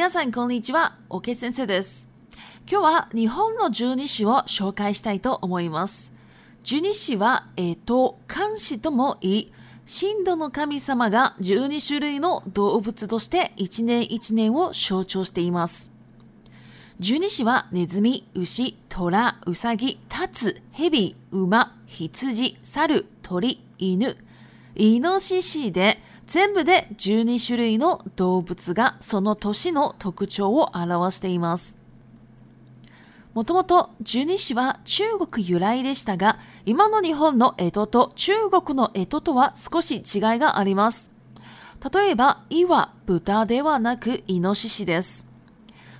皆さん、こんにちは。おけ先生です。今日は日本の十二支を紹介したいと思います。十二支は、えっ、ー、と、漢詩ともいい、神道の神様が12種類の動物として一年一年を象徴しています。十二支はネズミ、牛、虎、ウサギ、タツ、ヘビ、馬、羊、猿、鳥、犬、イノシシで、全部で12種類の動物がその年の特徴を表しています。もともと十二支は中国由来でしたが、今の日本の江戸と中国の江戸とは少し違いがあります。例えば、いは豚ではなくイノシシです。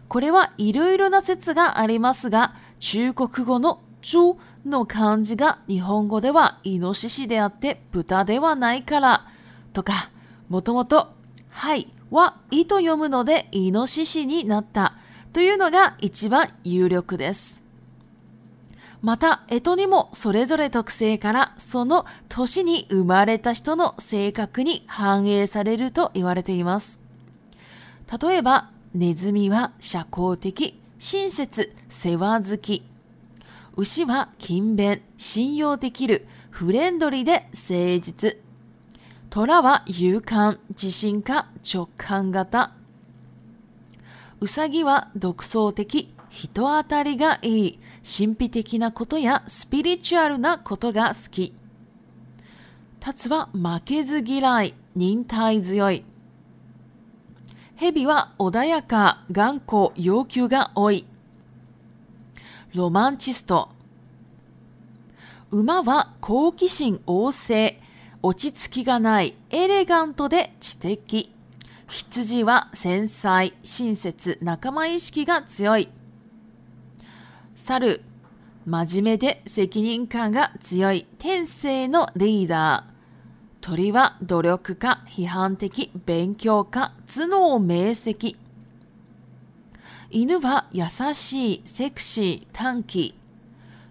これはいろいろな説がありますが、中国語のョの漢字が日本語ではイノシシであって豚ではないからとか、もともと、はい、は、いと読むので、イノシシになったというのが一番有力です。また、干支にもそれぞれ特性からその年に生まれた人の性格に反映されると言われています。例えば、ネズミは社交的、親切、世話好き。牛は勤勉、信用できる、フレンドリーで誠実。虎は勇敢、自信家、直感型。うさぎは独創的、人当たりがいい、神秘的なことやスピリチュアルなことが好き。タツは負けず嫌い、忍耐強い。蛇は穏やか、頑固、要求が多い。ロマンチスト。馬は好奇心旺盛、落ち着きがない、エレガントで知的。羊は繊細、親切、仲間意識が強い。猿、真面目で責任感が強い、天性のリーダー。鳥は努力家、批判的、勉強家、頭脳明晰。犬は優しい、セクシー、短期。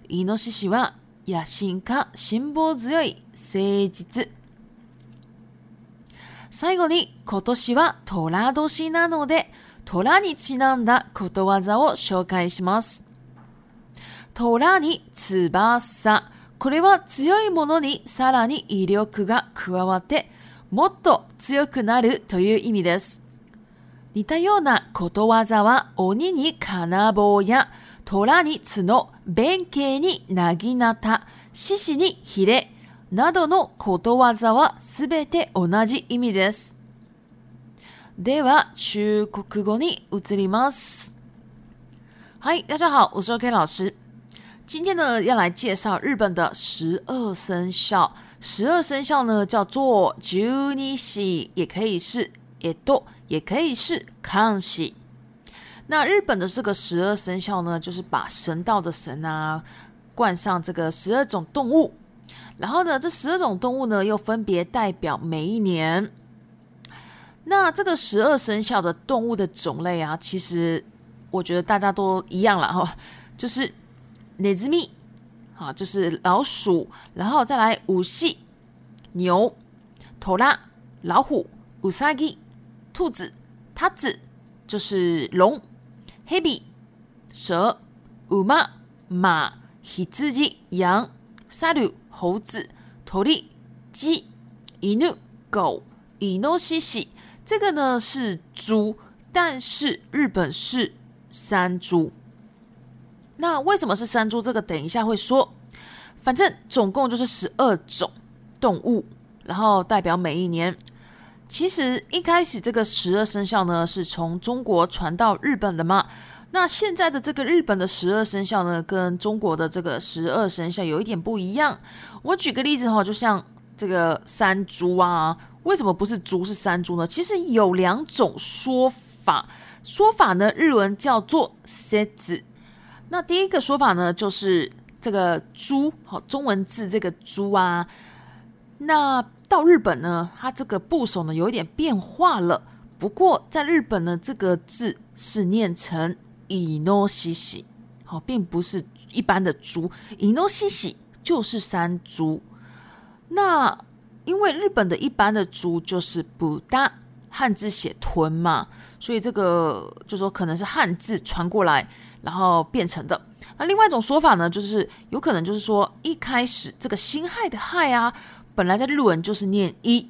イノシシは野心家、辛抱強い、誠実。最後に、今年は虎年なので、虎にちなんだことわざを紹介します。虎に翼。これは強いものにさらに威力が加わって、もっと強くなるという意味です。似たようなことわざは鬼に金棒や虎に角、弁慶になぎなた、獅子にひれなどのことわざはすべて同じ意味です。では、中国語に移ります。はい、大家好，我是 OK 老师。今天呢，要来介绍日本的十二生肖。十二生肖呢，叫做十二支，也可以是也多，也可以是康熙。那日本的这个十二生肖呢，就是把神道的神啊，冠上这个十二种动物，然后呢，这十二种动物呢又分别代表每一年。那这个十二生肖的动物的种类啊，其实我觉得大家都一样了哈，就是ネズミ，好，就是老鼠，然后再来五系牛、トラ、老虎、乌萨基、兔子、塔子，就是龙。h e bi 蛇，uma 马 h i t j i 羊，saru 猴子，tori 鸡，inu 狗，inu 西西这个呢是猪，但是日本是山猪。那为什么是山猪？这个等一下会说。反正总共就是十二种动物，然后代表每一年。其实一开始这个十二生肖呢，是从中国传到日本的嘛。那现在的这个日本的十二生肖呢，跟中国的这个十二生肖有一点不一样。我举个例子哈，就像这个山猪啊，为什么不是猪是山猪呢？其实有两种说法，说法呢日文叫做“山子」。那第一个说法呢，就是这个猪，好中文字这个猪啊。那到日本呢，它这个部首呢有一点变化了。不过在日本呢，这个字是念成 i 诺 o i 好，并不是一般的猪。i 诺 o i 就是山猪。那因为日本的一般的猪就是不大汉字写“豚”嘛，所以这个就说可能是汉字传过来，然后变成的。那另外一种说法呢，就是有可能就是说一开始这个“辛亥的“亥啊。本来在日文就是念一，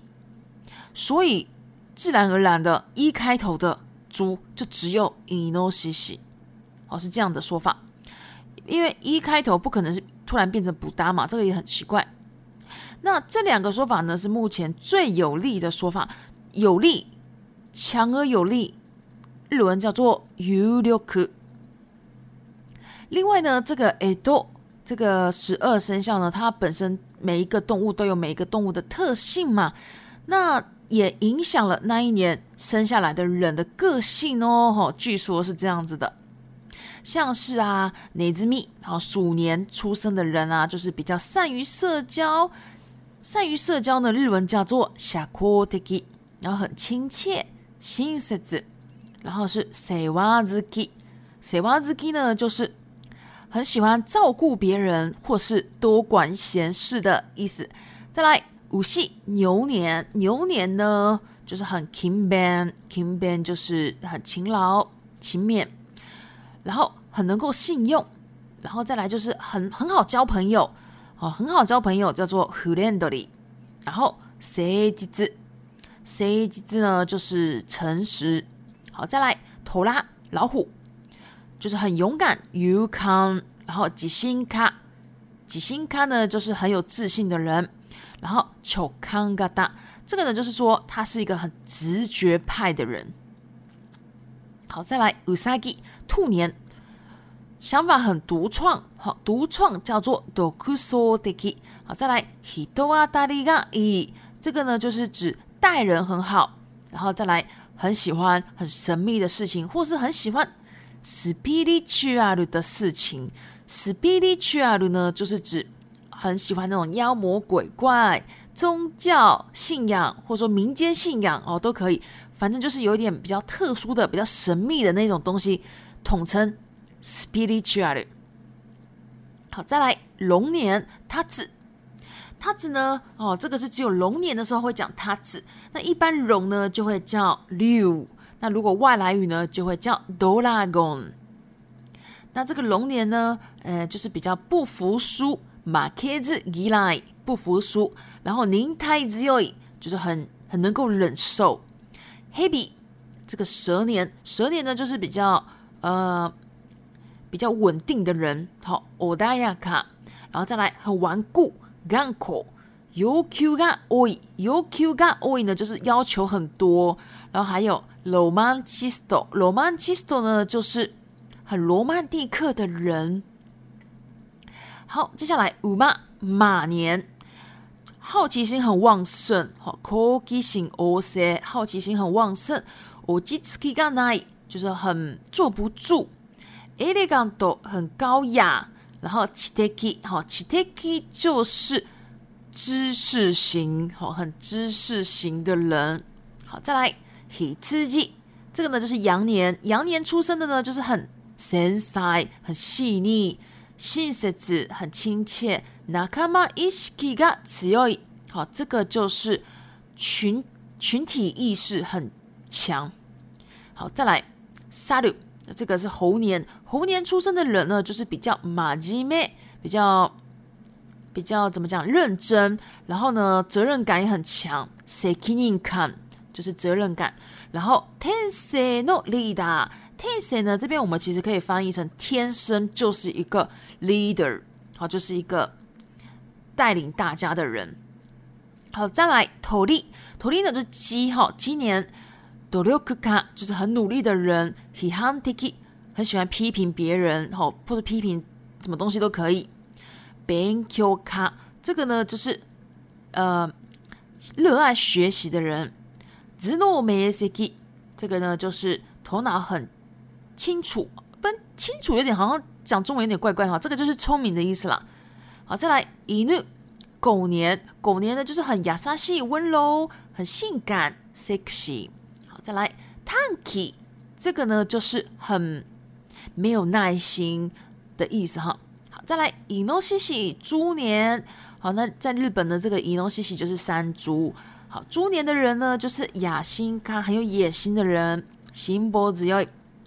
所以自然而然的，一开头的猪就只有 inosi，哦是这样的说法，因为一开头不可能是突然变成不搭嘛，这个也很奇怪。那这两个说法呢，是目前最有力的说法，有力，强而有力。日文叫做 y u r o k 另外呢，这个 edo 这个十二生肖呢，它本身。每一个动物都有每一个动物的特性嘛，那也影响了那一年生下来的人的个性哦。哈，据说是这样子的，像是啊，哪只蜜，好鼠年出生的人啊，就是比较善于社交，善于社交呢，日文叫做 s h a k o e k 然后很亲切、心实子，然后是 sewa zuki，sewa zuki 呢就是。很喜欢照顾别人或是多管闲事的意思。再来，五系牛年，牛年呢就是很勤 ben，勤 b n 就是很勤劳勤勉，然后很能够信用，然后再来就是很很好交朋友，哦，很好交朋友叫做 hulandly，然后谁机智，a 机智呢就是诚实。好，再来头拉老虎。就是很勇敢，you can。然后自信卡，自信卡呢就是很有自信的人。然后手康嘎大，这个呢就是说他是一个很直觉派的人。好，再来 usagi 兔年，想法很独创。好，独创叫做 dokusodeki。好，再来 hitowa dariai，这个呢就是指待人很好。然后再来很喜欢很神秘的事情，或是很喜欢。spiritual 的事情，spiritual 呢，就是指很喜欢那种妖魔鬼怪、宗教信仰，或者说民间信仰哦，都可以，反正就是有一点比较特殊的、比较神秘的那种东西，统称 spiritual。好，再来龙年，他指。他子呢？哦，这个是只有龙年的时候会讲他子，那一般龙呢就会叫六。那如果外来语呢，就会叫 d o a g o n 那这个龙年呢，呃，就是比较不服输马 a k e z gila 不服输，然后您太 zioy 就是很很能够忍受。h e b 笔这个蛇年，蛇年呢就是比较呃比较稳定的人。好，odayaka，然后再来很顽固，ganko y o k u g a oy y o k u g a oy 呢就是要求很多，然后还有。Romantico，Romantico 呢就是很罗曼蒂克的人。好，接下来五马马年，好奇心很旺盛，好奇心旺盛，好奇心很旺盛。Ojitzuki ga nae 就是很坐不住，Elegant d 很高雅，然后 Chitaki 好，Chitaki 就是知识型，好，很知识型的人。好，再来。黑刺激，这个呢就是羊年，羊年出生的呢就是很绅士、很细腻、信色子很亲切。ナカマイシキが強い，好，这个就是群群体意识很强。好，再来サル，那这个是猴年，猴年出生的人呢就是比较マジメ，比较比较怎么讲认真，然后呢责任感也很强。セキニカン就是责任感，然后天 no leader，天生呢这边我们其实可以翻译成天生就是一个 leader，好，就是一个带领大家的人。好，再来头力，头力呢就是鸡哈，今年 dolikka 就是很努力的人 h i h a n t i k i 很喜欢批评别人，好，或者批评什么东西都可以。b a n k y o k a 这个呢就是呃热爱学习的人。直怒美 s e k y 这个呢就是头脑很清楚，不清楚有点好像讲中文有点怪怪哈。这个就是聪明的意思啦。好，再来一怒狗年，狗年呢就是很雅莎系温柔，很性感 sexy。好，再来 tanky，这个呢就是很没有耐心的意思哈。好，再来乙诺西西猪年，好，那在日本的这个乙诺西西就是山猪。好，猪年的人呢，就是野心看很有野心的人；，行柏子要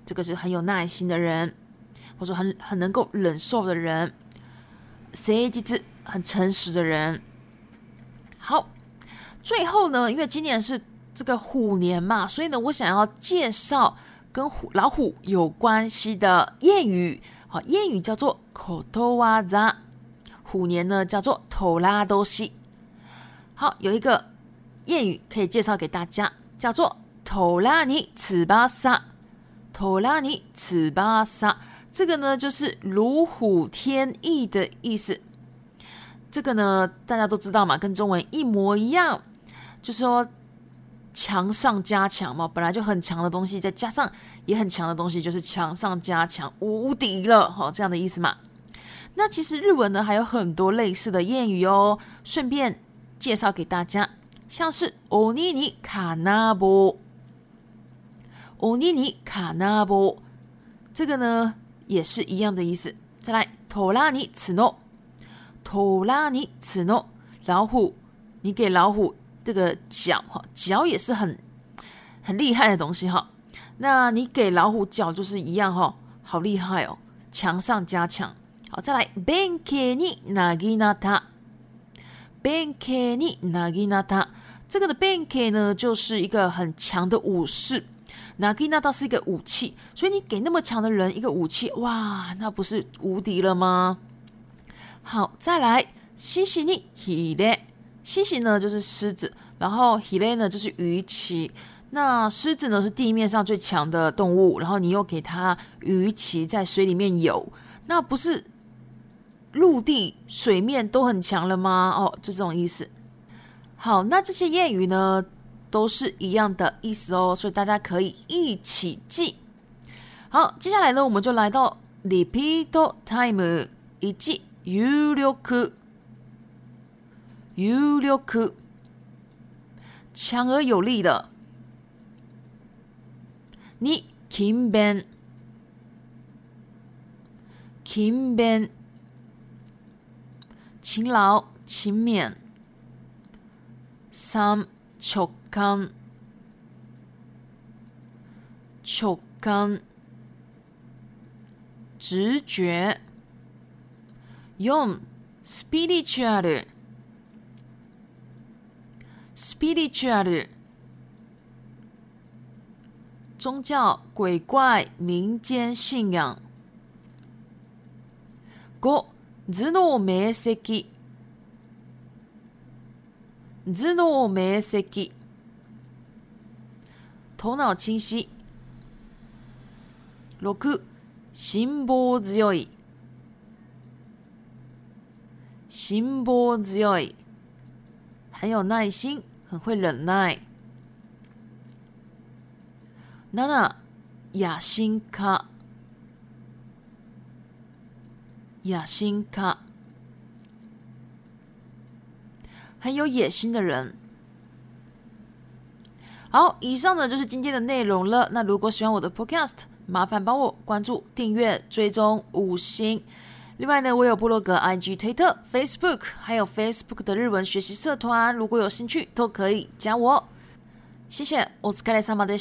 这个是很有耐心的人，或者很很能够忍受的人 c a g 很诚实的人。好，最后呢，因为今年是这个虎年嘛，所以呢，我想要介绍跟虎老虎有关系的谚语。好，谚语叫做口头哇扎”，虎年呢叫做头拉多西。好，有一个。谚语可以介绍给大家，叫做“头拉尼此巴萨”。头拉尼此巴萨，这个呢就是“如虎添翼”的意思。这个呢大家都知道嘛，跟中文一模一样，就是说“强上加强嘛，本来就很强的东西，再加上也很强的东西，就是“强上加强，无敌了，好这样的意思嘛。那其实日文呢还有很多类似的谚语哦，顺便介绍给大家。像是奥尼尼卡纳波，奥尼尼卡纳波，这个呢也是一样的意思。再来，托拉尼此诺，托拉尼此诺，老虎，你给老虎这个脚哈，脚也是很很厉害的东西哈。那你给老虎脚就是一样哈，好厉害哦，强上加强。好再来，便径尼那吉纳塔。Banki Naginata，这个的 Banki 呢就是一个很强的武士，Naginata 是一个武器，所以你给那么强的人一个武器，哇，那不是无敌了吗？好，再来西西尼西 h i 呢就是狮子，然后 h i 呢就是鱼鳍，那狮子呢是地面上最强的动物，然后你又给它鱼鳍在水里面游，那不是？陆地、水面都很强了吗？哦，就这种意思。好，那这些谚语呢，都是一样的意思哦，所以大家可以一起记。好，接下来呢，我们就来到リピートタイム一记ユルクユルク，强而有力的。に近便近便。勤劳、勤勉。三直觉。用 spiritual，spiritual 宗教、鬼怪、民间信仰。Go。頭脳明晰頭脳明晰頭脳清晰六辛抱強い辛抱強い很有耐心很会忍耐七野心家野心家，很有野心的人。好，以上呢就是今天的内容了。那如果喜欢我的 Podcast，麻烦帮我关注、订阅、追踪五星。另外呢，我有部落格、IG、推特、Facebook，还有 Facebook 的日文学习社团，如果有兴趣都可以加我。谢谢，我疲卡的萨马德